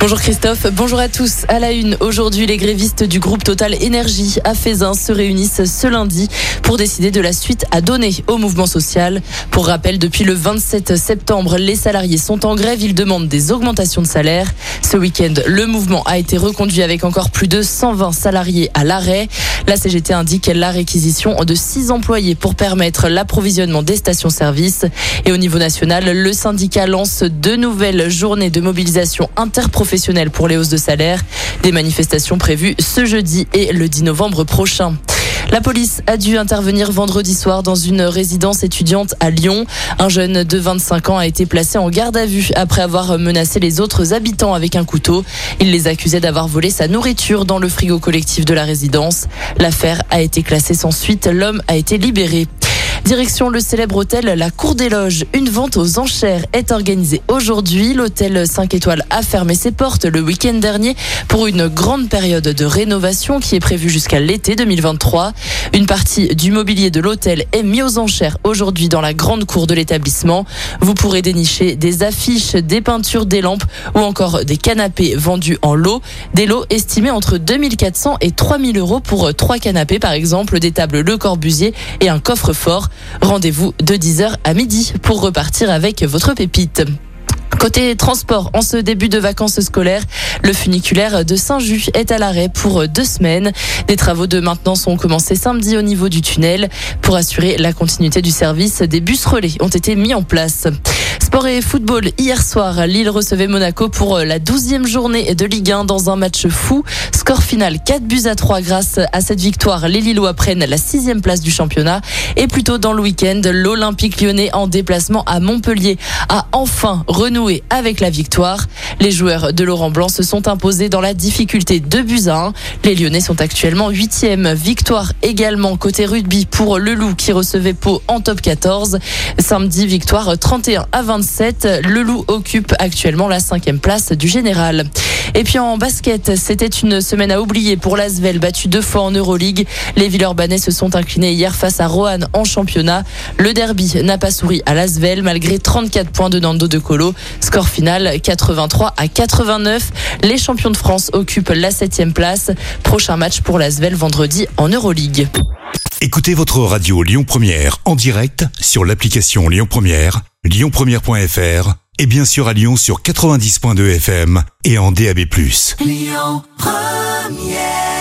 Bonjour Christophe, bonjour à tous. À la une, aujourd'hui, les grévistes du groupe Total Énergie à Fézin se réunissent ce lundi pour décider de la suite à donner au mouvement social. Pour rappel, depuis le 27 septembre, les salariés sont en grève. Ils demandent des augmentations de salaire. Ce week-end, le mouvement a été reconduit avec encore plus de 120 salariés à l'arrêt. La CGT indique la réquisition de 6 employés pour permettre l'approvisionnement des stations-service. Et au niveau national, le syndicat lance deux nouvelles journées de mobilisation interprofessionnelle pour les hausses de salaire. Des manifestations prévues ce jeudi et le 10 novembre prochain. La police a dû intervenir vendredi soir dans une résidence étudiante à Lyon. Un jeune de 25 ans a été placé en garde à vue après avoir menacé les autres habitants avec un couteau. Il les accusait d'avoir volé sa nourriture dans le frigo collectif de la résidence. L'affaire a été classée sans suite. L'homme a été libéré. Direction le célèbre hôtel La Cour des Loges. Une vente aux enchères est organisée aujourd'hui. L'hôtel 5 étoiles a fermé ses portes le week-end dernier pour une grande période de rénovation qui est prévue jusqu'à l'été 2023. Une partie du mobilier de l'hôtel est mis aux enchères aujourd'hui dans la grande cour de l'établissement. Vous pourrez dénicher des affiches, des peintures, des lampes ou encore des canapés vendus en lot. Des lots estimés entre 2400 et 3000 euros pour trois canapés par exemple, des tables Le Corbusier et un coffre-fort. Rendez-vous de 10h à midi pour repartir avec votre pépite. Côté transport, en ce début de vacances scolaires, le funiculaire de Saint-Just est à l'arrêt pour deux semaines. Des travaux de maintenance ont commencé samedi au niveau du tunnel. Pour assurer la continuité du service, des bus relais ont été mis en place. Sport et football, hier soir, Lille recevait Monaco pour la douzième journée de Ligue 1 dans un match fou. Score final 4 buts à 3 grâce à cette victoire. Les Lillois prennent la sixième place du championnat. Et plutôt dans le week-end, l'Olympique lyonnais en déplacement à Montpellier a enfin renoué avec la victoire. Les joueurs de Laurent Blanc se sont imposés dans la difficulté de 1. Les Lyonnais sont actuellement huitième. Victoire également côté rugby pour le Loup qui recevait Pau en top 14. Samedi, victoire 31 à 27. Le Loup occupe actuellement la cinquième place du général. Et puis en basket, c'était une semaine à oublier pour l'Asvel, battu deux fois en Euroleague. Les Villeurbanais se sont inclinés hier face à Roanne en championnat. Le derby n'a pas souri à l'Asvel malgré 34 points de Nando de Colo. Score final 83 à 89. Les champions de France occupent la septième place. Prochain match pour l'Asvel vendredi en Euroleague. Écoutez votre radio Lyon Première en direct sur l'application Lyon Première, lyonpremière.fr et bien sûr à Lyon sur 90.2 FM et en DAB+. Lyon Première